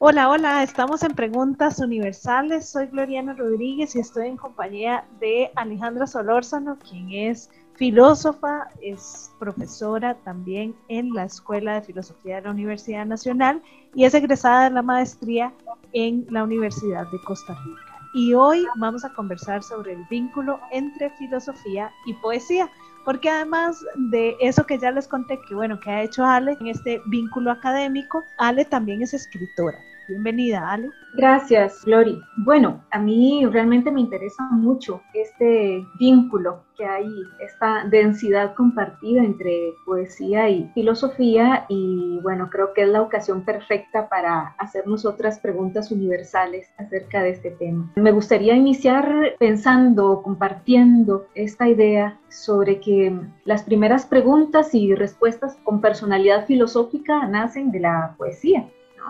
Hola, hola, estamos en Preguntas Universales. Soy Gloriana Rodríguez y estoy en compañía de Alejandra Solórzano, quien es filósofa, es profesora también en la Escuela de Filosofía de la Universidad Nacional y es egresada de la maestría en la Universidad de Costa Rica. Y hoy vamos a conversar sobre el vínculo entre filosofía y poesía porque además de eso que ya les conté, que bueno, que ha hecho Ale en este vínculo académico, Ale también es escritora. Bienvenida, Ale. Gracias, Glory. Bueno, a mí realmente me interesa mucho este vínculo que hay, esta densidad compartida entre poesía y filosofía y bueno, creo que es la ocasión perfecta para hacernos otras preguntas universales acerca de este tema. Me gustaría iniciar pensando, compartiendo esta idea sobre que las primeras preguntas y respuestas con personalidad filosófica nacen de la poesía.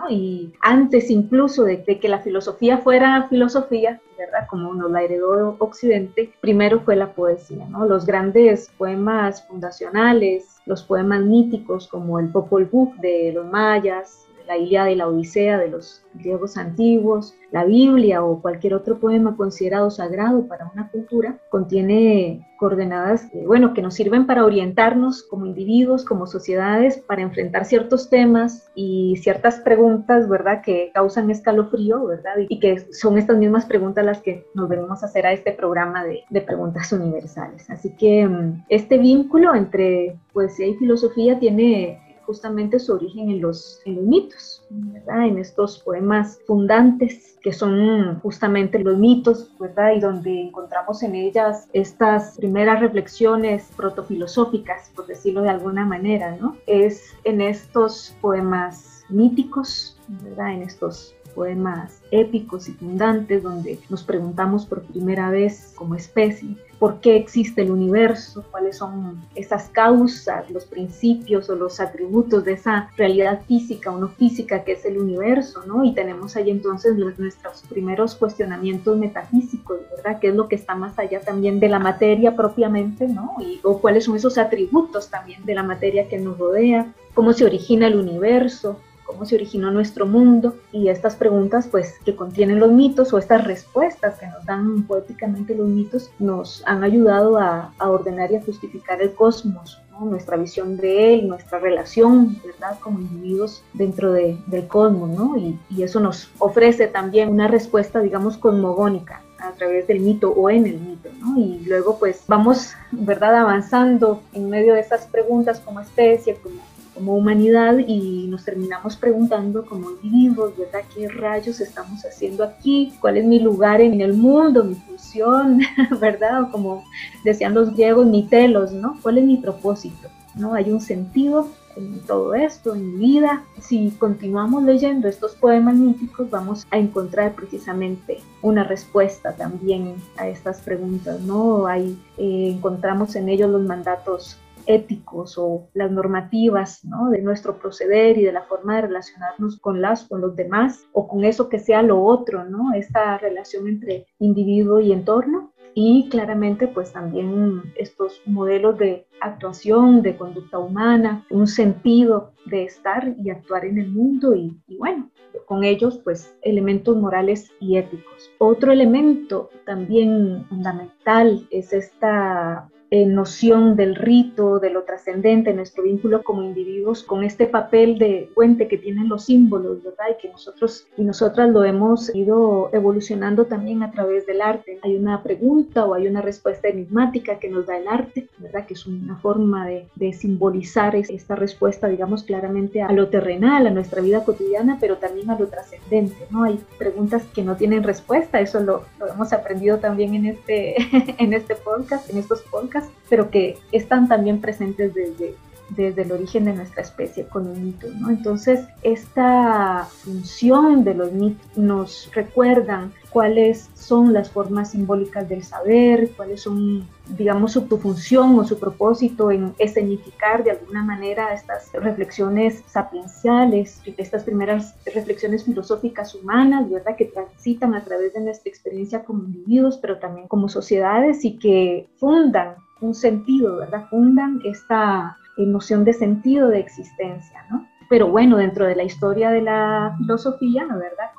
Y antes incluso de, que la filosofía fuera filosofía, ¿verdad? Como nos la heredó Occidente, primero fue la poesía, ¿no? Los grandes poemas fundacionales, los poemas míticos como el Popol Vuh de los mayas, la Ilíada y la Odisea de los griegos antiguos, la Biblia o cualquier otro poema considerado sagrado para una cultura, contiene coordenadas, eh, bueno, que nos sirven para orientarnos como individuos, como sociedades, para enfrentar ciertos temas y ciertas preguntas, ¿verdad?, que causan escalofrío, ¿verdad? Y que son estas mismas preguntas las que nos venimos a hacer a este programa de, preguntas universales. Así que mm, este vínculo entre poesía y filosofía tiene justamente su origen en los, en mitos, en estos poemas fundantes que son justamente los mitos, ¿verdad? y donde encontramos en ellas estas primeras reflexiones protofilosóficas, por decirlo de alguna manera, ¿no? Es en estos poemas míticos, ¿verdad? en estos poemas épicos y fundantes donde nos preguntamos por primera vez como especie por qué existe el universo, cuáles son esas causas, los principios o los atributos de esa realidad física o no física que es el universo, ¿no? Y tenemos ahí entonces nuestros primeros cuestionamientos metafísicos, ¿verdad? ¿Qué es lo que está más allá también de la materia propiamente, ¿no? Y, o cuáles son esos atributos también de la materia que nos rodea, cómo se origina el universo, cómo se originó nuestro mundo y estas preguntas pues que contienen los mitos o estas respuestas que nos dan poéticamente los mitos nos han ayudado a, ordenar y a justificar el cosmos, nuestra visión de él, nuestra relación, ¿verdad? Como individuos dentro de, del cosmos, ¿no? Y, y eso nos ofrece también una respuesta, digamos, cosmogónica a través del mito o en el mito, ¿no? Y luego pues vamos, ¿verdad? Avanzando en medio de estas preguntas como especie, como como humanidad y nos terminamos preguntando como individuos, ¿verdad? ¿Qué rayos estamos haciendo aquí? ¿Cuál es mi lugar en el mundo, mi función, ¿verdad? O como decían los griegos, mi telos, ¿no? ¿Cuál es mi propósito? ¿No? Hay un sentido en todo esto, en mi vida. Si continuamos leyendo estos poemas míticos, vamos a encontrar precisamente una respuesta también a estas preguntas, ¿no? Hay, eh, encontramos en ellos los mandatos éticos o las normativas ¿no? de nuestro proceder y de la forma de relacionarnos con las, con los demás o con eso que sea lo otro, ¿no? Esta relación entre individuo y entorno y claramente pues también estos modelos de actuación, de conducta humana, un sentido de estar y actuar en el mundo y, y bueno, con ellos pues elementos morales y éticos. Otro elemento también fundamental es esta eh, noción del rito, de lo trascendente, nuestro vínculo como individuos con este papel de puente que tienen los símbolos, ¿verdad? Y que nosotros y nosotras lo hemos ido evolucionando también a través del arte. Hay una pregunta o hay una respuesta enigmática que nos da el arte, ¿verdad? Que es una forma de, simbolizar esta respuesta, digamos, claramente a lo terrenal, a nuestra vida cotidiana, pero también a lo trascendente, ¿no? Hay preguntas que no tienen respuesta, eso lo, lo hemos aprendido también en este, en este podcast, en estos podcasts pero que están también presentes desde, desde el origen de nuestra especie con el mito. ¿no? Entonces, esta función de los mitos nos recuerdan cuáles son las formas simbólicas del saber, cuáles son, digamos, su, función o su propósito en escenificar de alguna manera estas reflexiones sapienciales, estas primeras reflexiones filosóficas humanas, ¿verdad? Que transitan a través de nuestra experiencia como individuos, pero también como sociedades y que fundan un sentido, ¿verdad? Fundan esta noción de sentido de existencia, ¿no? pero bueno, dentro de la historia de la filosofía, verdad,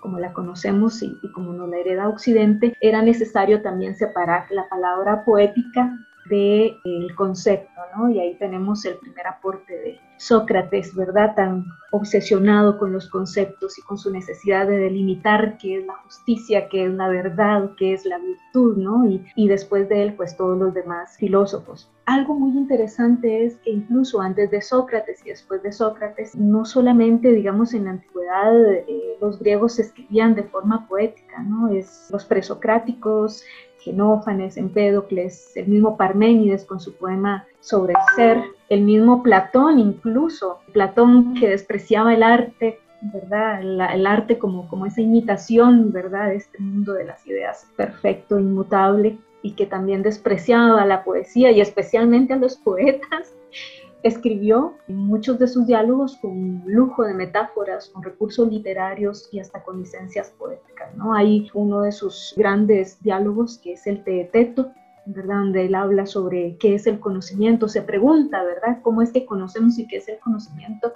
como la conocemos y, como nos la hereda Occidente, era necesario también separar la palabra poética del el concepto, ¿no? Y ahí tenemos el primer aporte de Sócrates, ¿verdad? Tan obsesionado con los conceptos y con su necesidad de delimitar qué es la justicia, qué es la verdad, qué es la virtud, ¿no? Y, después de él, pues todos los demás filósofos. Algo muy interesante es que incluso antes de Sócrates y después de Sócrates, no solamente, digamos, en la antigüedad eh, los griegos escribían de forma poética, ¿no? Es los presocráticos, Genófanes, Empédocles, el mismo Parménides con su poema sobre el ser, el mismo Platón incluso, Platón que despreciaba el arte, ¿verdad? El, arte como, como esa imitación, ¿verdad? De este mundo de las ideas perfecto, inmutable, y que también despreciaba la poesía y especialmente a los poetas, Escribió muchos de sus diálogos con lujo de metáforas, con recursos literarios y hasta con licencias poéticas. ¿no? Hay uno de sus grandes diálogos que es el Teeteto, ¿verdad? Donde él habla sobre qué es el conocimiento, se pregunta, ¿verdad? ¿Cómo es que conocemos y qué es el conocimiento?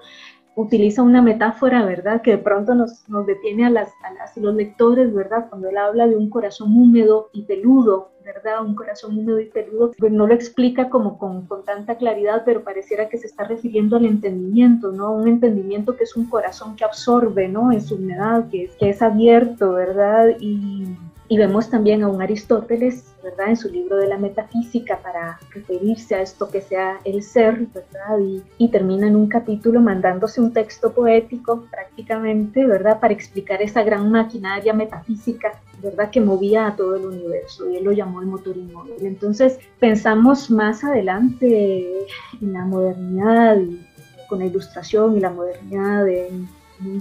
Utiliza una metáfora, ¿verdad? Que de pronto nos, nos detiene a las, a las, los lectores, ¿verdad? Cuando él habla de un corazón húmedo y peludo, ¿verdad? Un corazón húmedo y peludo, pues no lo explica como con, con, tanta claridad, pero pareciera que se está refiriendo al entendimiento, ¿no? Un entendimiento que es un corazón que absorbe, ¿no? En su humedad, que, que es abierto, ¿verdad? Y y vemos también a un Aristóteles, ¿verdad? En su libro de la metafísica para referirse a esto que sea el ser, ¿verdad? Y, y, termina en un capítulo mandándose un texto poético prácticamente, ¿verdad? Para explicar esa gran maquinaria metafísica, ¿verdad? Que movía a todo el universo y él lo llamó el motor inmóvil. Entonces pensamos más adelante en la modernidad y con la ilustración y la modernidad en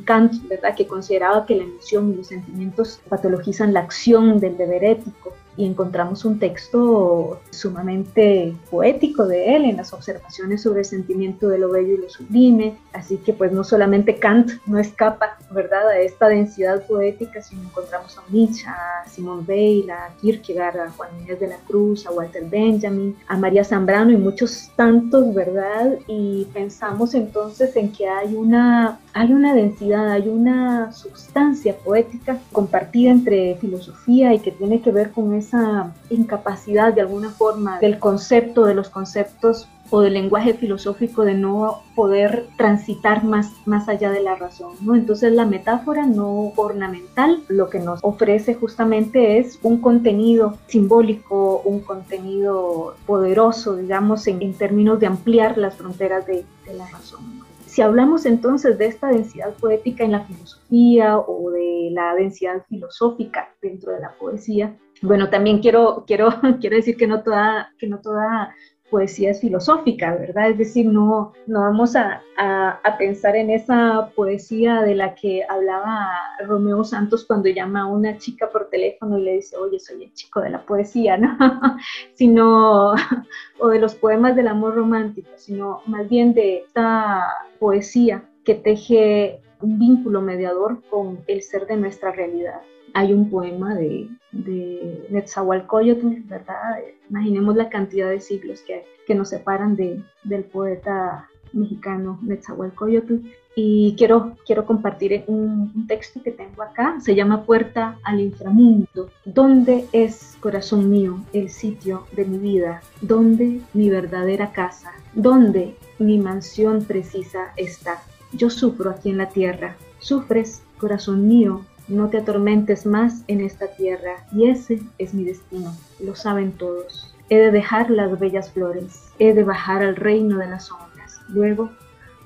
Kant, ¿verdad? que consideraba que la emoción y los sentimientos patologizan la acción del deber ético y encontramos un texto sumamente poético de él en las observaciones sobre el sentimiento de lo bello y lo sublime. Así que pues no solamente Kant no escapa, ¿verdad?, a esta densidad poética, sino encontramos a Nietzsche, a Simone Weil, a Kierkegaard, a Juan Inés de la Cruz, a Walter Benjamin, a María Zambrano y muchos tantos, ¿verdad? Y pensamos entonces en que hay una, hay una densidad, hay una sustancia poética compartida entre filosofía y que tiene que ver con esa incapacidad de alguna forma del concepto, de los conceptos o del lenguaje filosófico de no poder transitar más, más allá de la razón. ¿no? Entonces la metáfora no ornamental lo que nos ofrece justamente es un contenido simbólico, un contenido poderoso, digamos, en, en términos de ampliar las fronteras de, de la razón. Si hablamos entonces de esta densidad poética en la filosofía o de la densidad filosófica dentro de la poesía, bueno, también quiero, quiero, quiero decir que no toda, que no toda poesía es filosófica, ¿verdad? Es decir, no, no vamos a, a, pensar en esa poesía de la que hablaba Romeo Santos cuando llama a una chica por teléfono y le dice, oye, soy el chico de la poesía, ¿no? sino, o de los poemas del amor romántico, sino más bien de esta poesía que teje un vínculo mediador con el ser de nuestra realidad hay un poema de, de Netzahualcoyotl, ¿verdad? Imaginemos la cantidad de siglos que, nos separan de, del poeta mexicano Netzahualcoyotl. Y quiero, quiero compartir un, texto que tengo acá, se llama Puerta al inframundo. ¿Dónde es, corazón mío, el sitio de mi vida? ¿Dónde mi verdadera casa? ¿Dónde mi mansión precisa está? Yo sufro aquí en la tierra. ¿Sufres, corazón mío, no te atormentes más en esta tierra, y ese es mi destino, lo saben todos. He de dejar las bellas flores, he de bajar al reino de las sombras. Luego,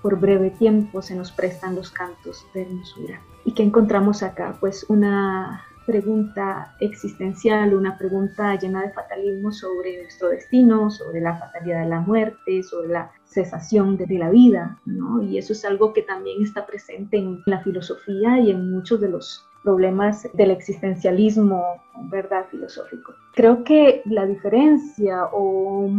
por breve tiempo, se nos prestan los cantos de hermosura. ¿Y qué encontramos acá? Pues una pregunta existencial, una pregunta llena de fatalismo sobre nuestro destino, sobre la fatalidad de la muerte, sobre la cesación de, la vida, ¿no? Y eso es algo que también está presente en la filosofía y en muchos de los problemas del existencialismo, ¿verdad? Filosófico. Creo que la diferencia, o,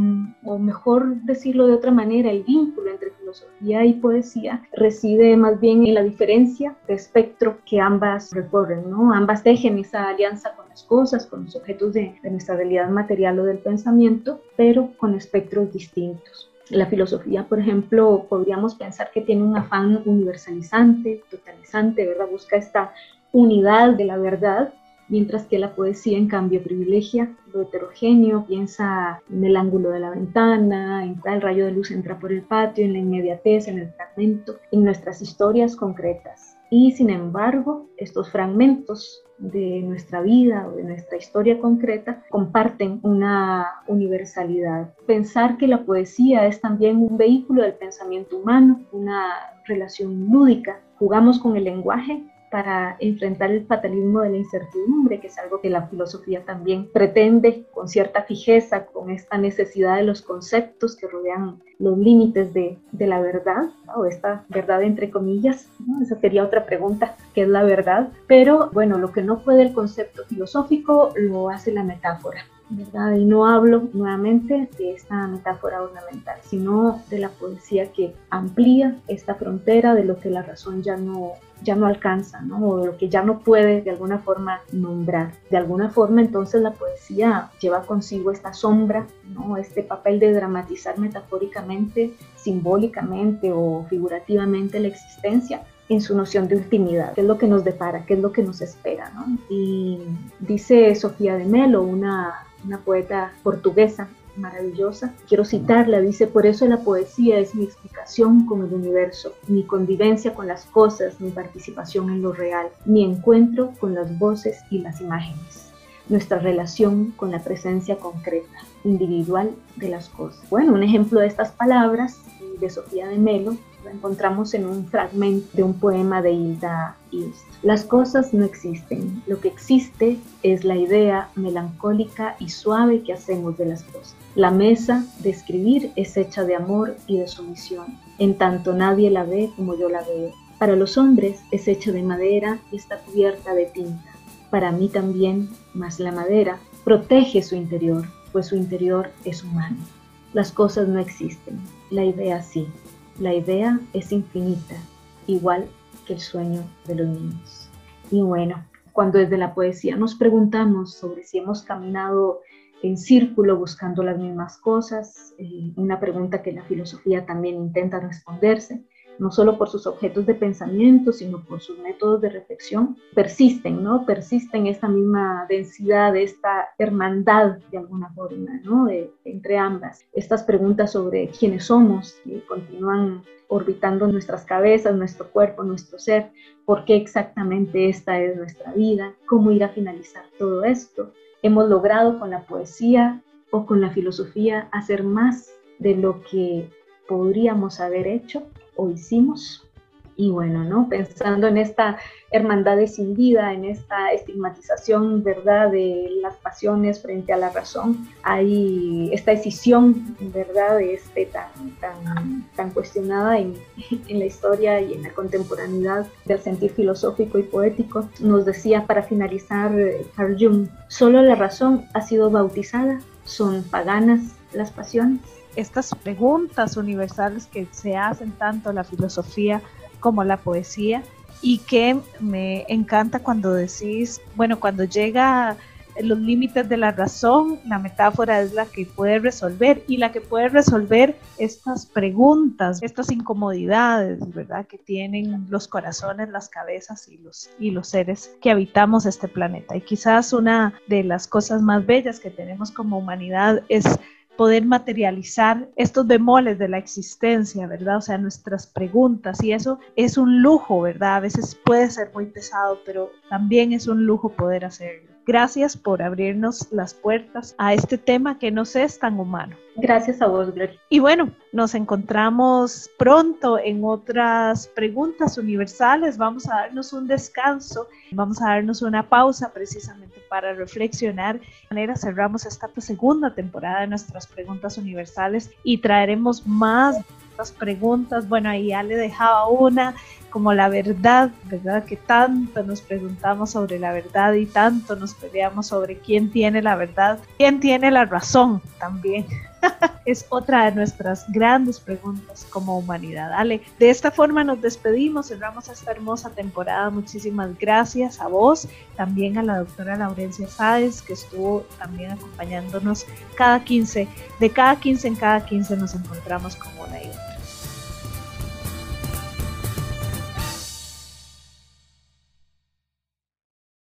o, mejor decirlo de otra manera, el vínculo entre filosofía y poesía reside más bien en la diferencia de espectro que ambas recorren, ¿no? Ambas tejen esa alianza con las cosas, con los objetos de, de nuestra realidad material o del pensamiento, pero con espectros distintos. La filosofía, por ejemplo, podríamos pensar que tiene un afán universalizante, totalizante, ¿verdad? Busca esta unidad de la verdad, mientras que la poesía, en cambio, privilegia lo heterogéneo, piensa en el ángulo de la ventana, en el rayo de luz entra por el patio, en la inmediatez, en el fragmento, en nuestras historias concretas. Y sin embargo, estos fragmentos de nuestra vida o de nuestra historia concreta comparten una universalidad. Pensar que la poesía es también un vehículo del pensamiento humano, una relación lúdica. Jugamos con el lenguaje para enfrentar el fatalismo de la incertidumbre, que es algo que la filosofía también pretende con cierta fijeza, con esta necesidad de los conceptos que rodean los límites de, la verdad, o esta verdad entre comillas. Esa sería otra pregunta, ¿qué es la verdad? Pero bueno, lo que no puede el concepto filosófico lo hace la metáfora. ¿Verdad? Y no hablo nuevamente de esta metáfora ornamental, sino de la poesía que amplía esta frontera de lo que la razón ya no, ya no alcanza, ¿no? o lo que ya no puede de alguna forma nombrar. De alguna forma entonces la poesía lleva consigo esta sombra, ¿no? este papel de dramatizar metafóricamente, simbólicamente o figurativamente la existencia en su noción de ultimidad, qué es lo que nos depara, qué es lo que nos espera. ¿no? Y dice Sofía de Melo, una, una poeta portuguesa, maravillosa. Quiero citarla, dice, por eso la poesía es mi explicación con el universo, mi convivencia con las cosas, mi participación en lo real, mi encuentro con las voces y las imágenes, nuestra relación con la presencia concreta, individual de las cosas. Bueno, un ejemplo de estas palabras de Sofía de Melo encontramos en un fragmento de un poema de Hilda Ilst. Las cosas no existen, lo que existe es la idea melancólica y suave que hacemos de las cosas. La mesa de escribir es hecha de amor y de sumisión, en tanto nadie la ve como yo la veo. Para los hombres es hecha de madera y está cubierta de tinta. Para mí también, más la madera, protege su interior, pues su interior es humano. Las cosas no existen, la idea sí. La idea es infinita, igual que el sueño de los niños. Y bueno, cuando desde la poesía nos preguntamos sobre si hemos caminado en círculo buscando las mismas cosas, eh, una pregunta que la filosofía también intenta responderse, no solo por sus objetos de pensamiento, sino por sus métodos de reflexión, persisten, ¿no? Persisten esta misma densidad, esta hermandad de alguna forma, ¿no? entre ambas. Estas preguntas sobre quiénes somos continúan orbitando nuestras cabezas, nuestro cuerpo, nuestro ser, por qué exactamente esta es nuestra vida, cómo ir a finalizar todo esto hemos logrado con la poesía o con la filosofía hacer más de lo que podríamos haber hecho o hicimos. Y bueno, ¿no? Pensando en esta hermandad escindida, en esta estigmatización, ¿verdad?, de las pasiones frente a la razón, hay esta decisión, ¿verdad?, de este tan, tan, tan cuestionada en, en la historia y en la contemporaneidad del sentir filosófico y poético. Nos decía para finalizar Carl Jung, solo la razón ha sido bautizada, son paganas las pasiones estas preguntas universales que se hacen tanto la filosofía como la poesía y que me encanta cuando decís, bueno, cuando llega los límites de la razón, la metáfora es la que puede resolver y la que puede resolver estas preguntas, estas incomodidades, ¿verdad? Que tienen los corazones, las cabezas y los, y los seres que habitamos este planeta. Y quizás una de las cosas más bellas que tenemos como humanidad es poder materializar estos bemoles de la existencia, ¿verdad? O sea, nuestras preguntas y eso es un lujo, ¿verdad? A veces puede ser muy pesado, pero también es un lujo poder hacerlo. Gracias por abrirnos las puertas a este tema que nos es tan humano. Gracias a vos, Gloria. Y bueno, nos encontramos pronto en otras preguntas universales. Vamos a darnos un descanso, vamos a darnos una pausa precisamente para reflexionar. De manera cerramos esta segunda temporada de nuestras preguntas universales y traeremos más preguntas. Bueno, ahí ya le dejaba una como la verdad, ¿verdad? Que tanto nos preguntamos sobre la verdad y tanto nos peleamos sobre quién tiene la verdad, quién tiene la razón también. es otra de nuestras grandes preguntas como humanidad. Ale, de esta forma nos despedimos, cerramos esta hermosa temporada. Muchísimas gracias a vos, también a la doctora Laurencia Sáez, que estuvo también acompañándonos cada 15. De cada 15 en cada 15 nos encontramos con una otra.